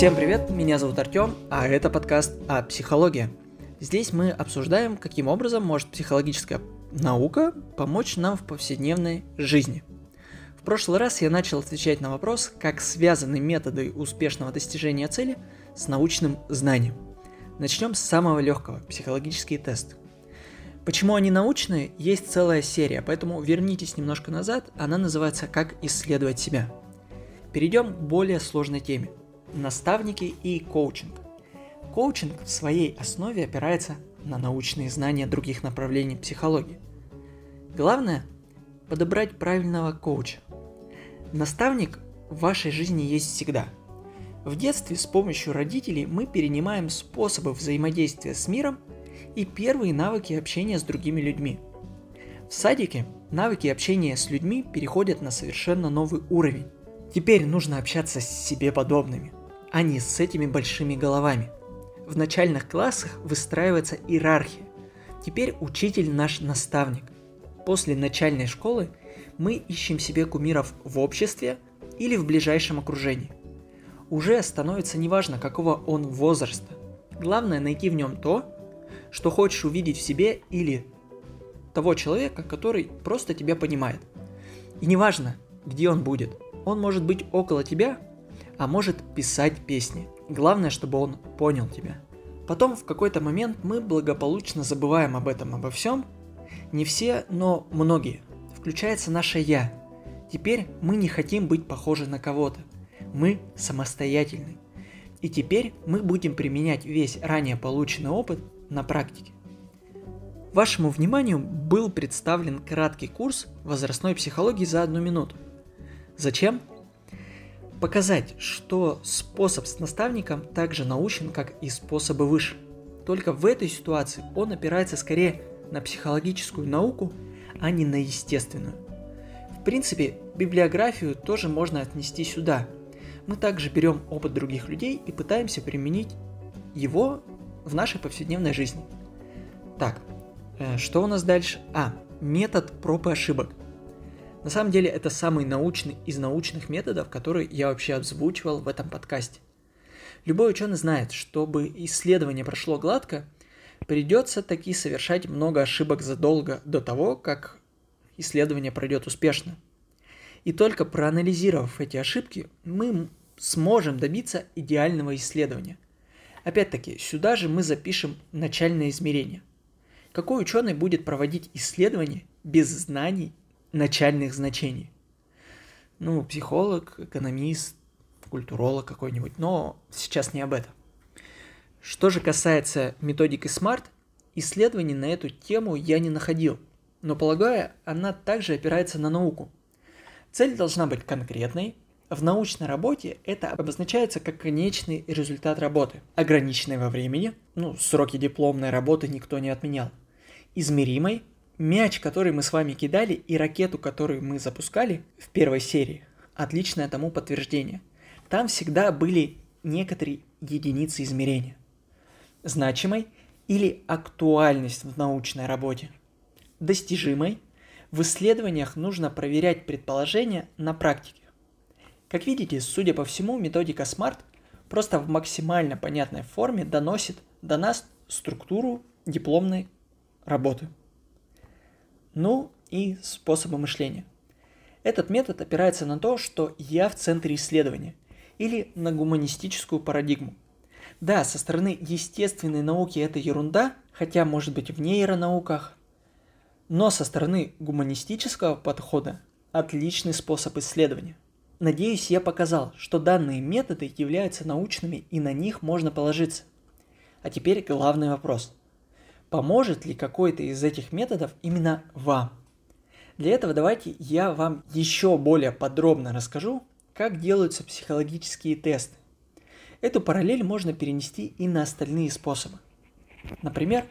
Всем привет, меня зовут Артем, а это подкаст о психологии. Здесь мы обсуждаем, каким образом может психологическая наука помочь нам в повседневной жизни. В прошлый раз я начал отвечать на вопрос, как связаны методы успешного достижения цели с научным знанием. Начнем с самого легкого – психологический тест. Почему они научные, есть целая серия, поэтому вернитесь немножко назад, она называется «Как исследовать себя». Перейдем к более сложной теме – наставники и коучинг. Коучинг в своей основе опирается на научные знания других направлений психологии. Главное – подобрать правильного коуча. Наставник в вашей жизни есть всегда. В детстве с помощью родителей мы перенимаем способы взаимодействия с миром и первые навыки общения с другими людьми. В садике навыки общения с людьми переходят на совершенно новый уровень. Теперь нужно общаться с себе подобными, а не с этими большими головами. В начальных классах выстраивается иерархия. Теперь учитель наш наставник. После начальной школы мы ищем себе кумиров в обществе или в ближайшем окружении. Уже становится неважно, какого он возраста. Главное найти в нем то, что хочешь увидеть в себе или того человека, который просто тебя понимает. И неважно, где он будет. Он может быть около тебя, а может писать песни. Главное, чтобы он понял тебя. Потом в какой-то момент мы благополучно забываем об этом, обо всем. Не все, но многие. Включается наше «я». Теперь мы не хотим быть похожи на кого-то. Мы самостоятельны. И теперь мы будем применять весь ранее полученный опыт на практике. Вашему вниманию был представлен краткий курс возрастной психологии за одну минуту. Зачем? Показать, что способ с наставником также научен, как и способы выше. Только в этой ситуации он опирается скорее на психологическую науку, а не на естественную. В принципе, библиографию тоже можно отнести сюда. Мы также берем опыт других людей и пытаемся применить его в нашей повседневной жизни. Так, э, что у нас дальше? А, метод проб и ошибок. На самом деле это самый научный из научных методов, который я вообще озвучивал в этом подкасте. Любой ученый знает, чтобы исследование прошло гладко, придется таки совершать много ошибок задолго до того, как исследование пройдет успешно. И только проанализировав эти ошибки, мы сможем добиться идеального исследования – Опять-таки, сюда же мы запишем начальное измерение. Какой ученый будет проводить исследования без знаний начальных значений? Ну, психолог, экономист, культуролог какой-нибудь, но сейчас не об этом. Что же касается методики SMART, исследований на эту тему я не находил, но полагаю, она также опирается на науку. Цель должна быть конкретной, в научной работе это обозначается как конечный результат работы, ограниченной во времени, ну, сроки дипломной работы никто не отменял, измеримой, мяч, который мы с вами кидали, и ракету, которую мы запускали в первой серии, отличное тому подтверждение. Там всегда были некоторые единицы измерения. Значимой или актуальность в научной работе. Достижимой в исследованиях нужно проверять предположения на практике. Как видите, судя по всему, методика SMART просто в максимально понятной форме доносит до нас структуру дипломной работы. Ну и способы мышления. Этот метод опирается на то, что я в центре исследования или на гуманистическую парадигму. Да, со стороны естественной науки это ерунда, хотя может быть в нейронауках, но со стороны гуманистического подхода отличный способ исследования – Надеюсь, я показал, что данные методы являются научными и на них можно положиться. А теперь главный вопрос. Поможет ли какой-то из этих методов именно вам? Для этого давайте я вам еще более подробно расскажу, как делаются психологические тесты. Эту параллель можно перенести и на остальные способы. Например,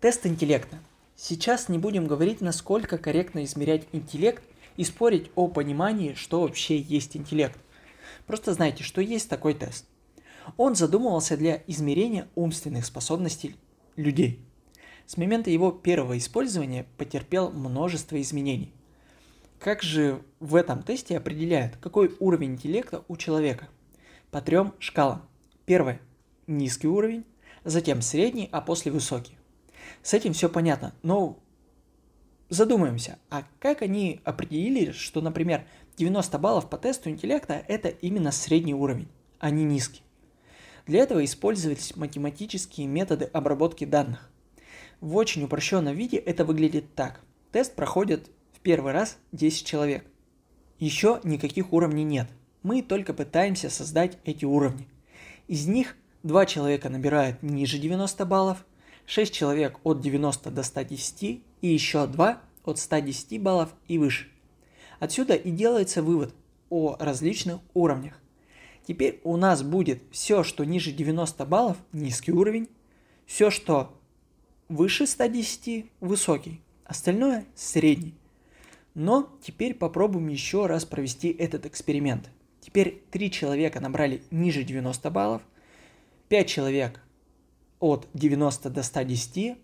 тест интеллекта. Сейчас не будем говорить, насколько корректно измерять интеллект – и спорить о понимании, что вообще есть интеллект. Просто знайте, что есть такой тест. Он задумывался для измерения умственных способностей людей. С момента его первого использования потерпел множество изменений. Как же в этом тесте определяют, какой уровень интеллекта у человека? По трем шкалам. Первое – низкий уровень, затем средний, а после высокий. С этим все понятно, но задумаемся, а как они определили, что, например, 90 баллов по тесту интеллекта – это именно средний уровень, а не низкий? Для этого использовались математические методы обработки данных. В очень упрощенном виде это выглядит так. Тест проходит в первый раз 10 человек. Еще никаких уровней нет. Мы только пытаемся создать эти уровни. Из них 2 человека набирают ниже 90 баллов, 6 человек от 90 до 110 и еще 2 от 110 баллов и выше. Отсюда и делается вывод о различных уровнях. Теперь у нас будет все, что ниже 90 баллов, низкий уровень, все, что выше 110, высокий, остальное средний. Но теперь попробуем еще раз провести этот эксперимент. Теперь 3 человека набрали ниже 90 баллов, 5 человек от 90 до 110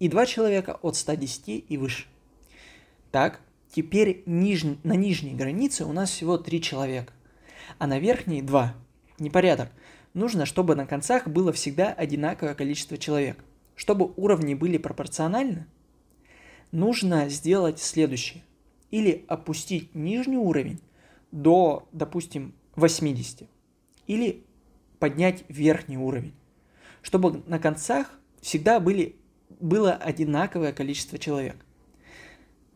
и 2 человека от 110 и выше. Так, теперь ниж... на нижней границе у нас всего 3 человека, а на верхней 2. Непорядок. Нужно, чтобы на концах было всегда одинаковое количество человек. Чтобы уровни были пропорциональны, нужно сделать следующее. Или опустить нижний уровень до, допустим, 80. Или поднять верхний уровень. Чтобы на концах всегда были, было одинаковое количество человек.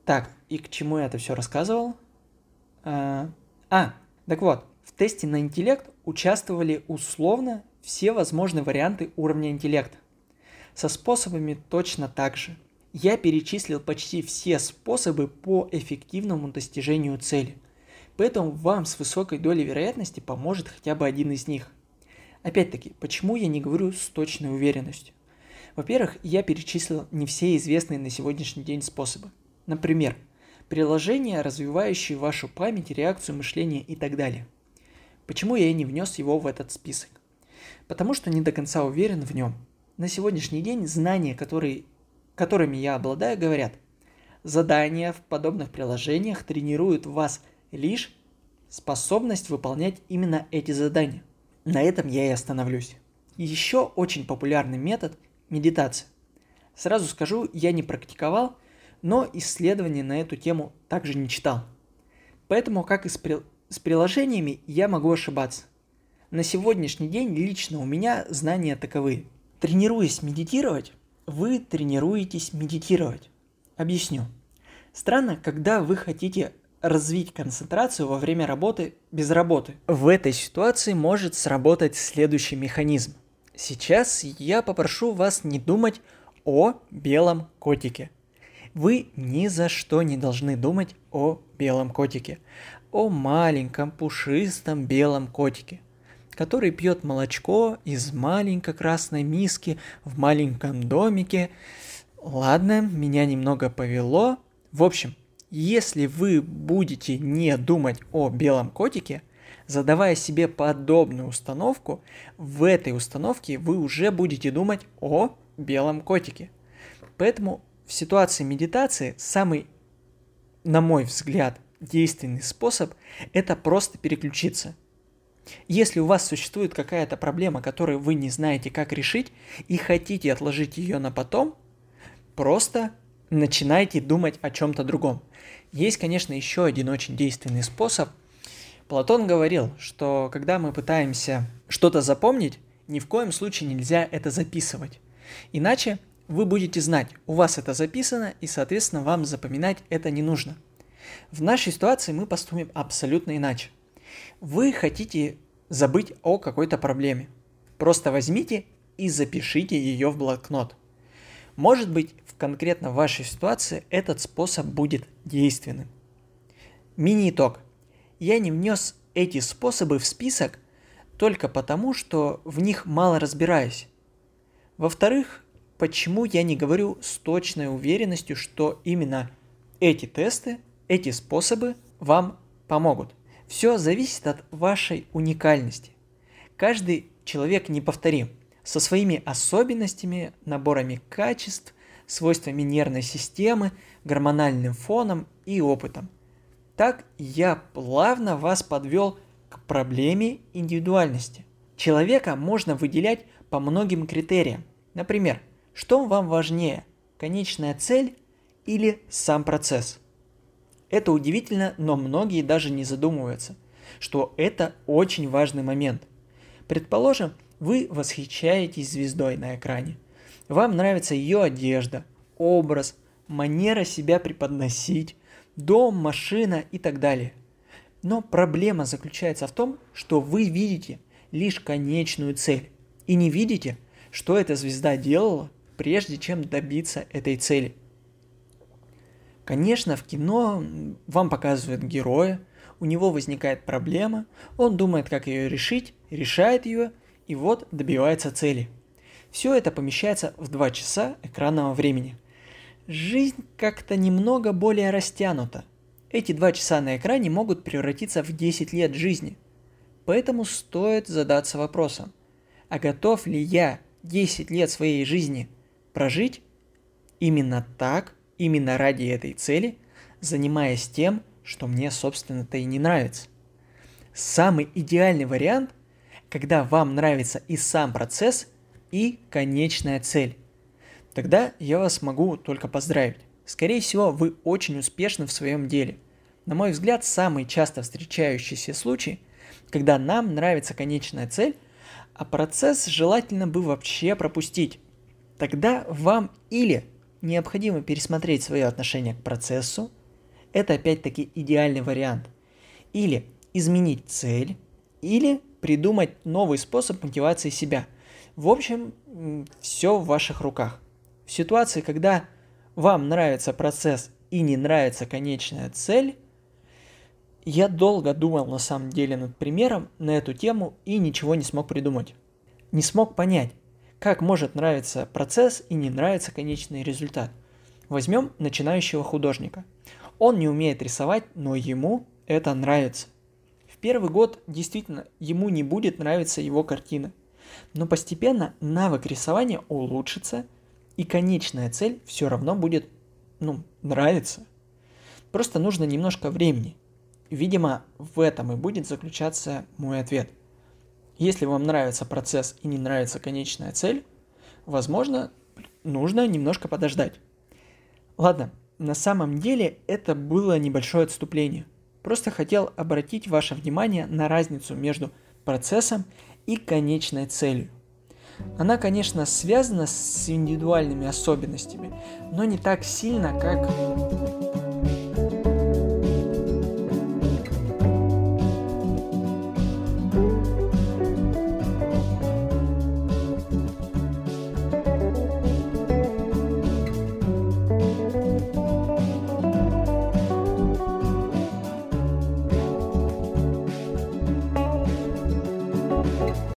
Так, и к чему я это все рассказывал? А, а, так вот, в тесте на интеллект участвовали условно все возможные варианты уровня интеллекта. Со способами точно так же. Я перечислил почти все способы по эффективному достижению цели. Поэтому вам с высокой долей вероятности поможет хотя бы один из них. Опять-таки, почему я не говорю с точной уверенностью? Во-первых, я перечислил не все известные на сегодняшний день способы. Например, приложения, развивающие вашу память, реакцию мышления и так далее. Почему я не внес его в этот список? Потому что не до конца уверен в нем – на сегодняшний день знания, которые, которыми я обладаю, говорят, задания в подобных приложениях тренируют в вас лишь способность выполнять именно эти задания. На этом я и остановлюсь. Еще очень популярный метод – медитация. Сразу скажу, я не практиковал, но исследований на эту тему также не читал. Поэтому, как и с, при... с приложениями, я могу ошибаться. На сегодняшний день лично у меня знания таковы – Тренируясь медитировать, вы тренируетесь медитировать. Объясню. Странно, когда вы хотите развить концентрацию во время работы без работы. В этой ситуации может сработать следующий механизм. Сейчас я попрошу вас не думать о белом котике. Вы ни за что не должны думать о белом котике, о маленьком пушистом белом котике который пьет молочко из маленькой красной миски в маленьком домике. Ладно, меня немного повело. В общем, если вы будете не думать о белом котике, задавая себе подобную установку, в этой установке вы уже будете думать о белом котике. Поэтому в ситуации медитации самый, на мой взгляд, действенный способ – это просто переключиться – если у вас существует какая-то проблема, которую вы не знаете, как решить, и хотите отложить ее на потом, просто начинайте думать о чем-то другом. Есть, конечно, еще один очень действенный способ. Платон говорил, что когда мы пытаемся что-то запомнить, ни в коем случае нельзя это записывать. Иначе вы будете знать, у вас это записано, и, соответственно, вам запоминать это не нужно. В нашей ситуации мы поступим абсолютно иначе. Вы хотите забыть о какой-то проблеме. Просто возьмите и запишите ее в блокнот. Может быть, в конкретно вашей ситуации этот способ будет действенным. Мини-итог. Я не внес эти способы в список только потому, что в них мало разбираюсь. Во-вторых, почему я не говорю с точной уверенностью, что именно эти тесты, эти способы вам помогут. Все зависит от вашей уникальности. Каждый человек неповторим, со своими особенностями, наборами качеств, свойствами нервной системы, гормональным фоном и опытом. Так я плавно вас подвел к проблеме индивидуальности. Человека можно выделять по многим критериям. Например, что вам важнее, конечная цель или сам процесс? Это удивительно, но многие даже не задумываются, что это очень важный момент. Предположим, вы восхищаетесь звездой на экране. Вам нравится ее одежда, образ, манера себя преподносить, дом, машина и так далее. Но проблема заключается в том, что вы видите лишь конечную цель и не видите, что эта звезда делала, прежде чем добиться этой цели. Конечно, в кино вам показывают героя, у него возникает проблема, он думает, как ее решить, решает ее, и вот добивается цели. Все это помещается в 2 часа экранного времени – Жизнь как-то немного более растянута. Эти два часа на экране могут превратиться в 10 лет жизни. Поэтому стоит задаться вопросом, а готов ли я 10 лет своей жизни прожить именно так, именно ради этой цели, занимаясь тем, что мне, собственно-то и не нравится. Самый идеальный вариант, когда вам нравится и сам процесс, и конечная цель тогда я вас могу только поздравить. Скорее всего, вы очень успешны в своем деле. На мой взгляд, самый часто встречающийся случай, когда нам нравится конечная цель, а процесс желательно бы вообще пропустить. Тогда вам или необходимо пересмотреть свое отношение к процессу, это опять-таки идеальный вариант, или изменить цель, или придумать новый способ мотивации себя. В общем, все в ваших руках. В ситуации, когда вам нравится процесс и не нравится конечная цель, я долго думал на самом деле над примером на эту тему и ничего не смог придумать. Не смог понять, как может нравиться процесс и не нравится конечный результат. Возьмем начинающего художника. Он не умеет рисовать, но ему это нравится. В первый год действительно ему не будет нравиться его картина. Но постепенно навык рисования улучшится – и конечная цель все равно будет, ну, нравиться. Просто нужно немножко времени. Видимо, в этом и будет заключаться мой ответ. Если вам нравится процесс и не нравится конечная цель, возможно, нужно немножко подождать. Ладно, на самом деле это было небольшое отступление. Просто хотел обратить ваше внимание на разницу между процессом и конечной целью. Она, конечно, связана с индивидуальными особенностями, но не так сильно, как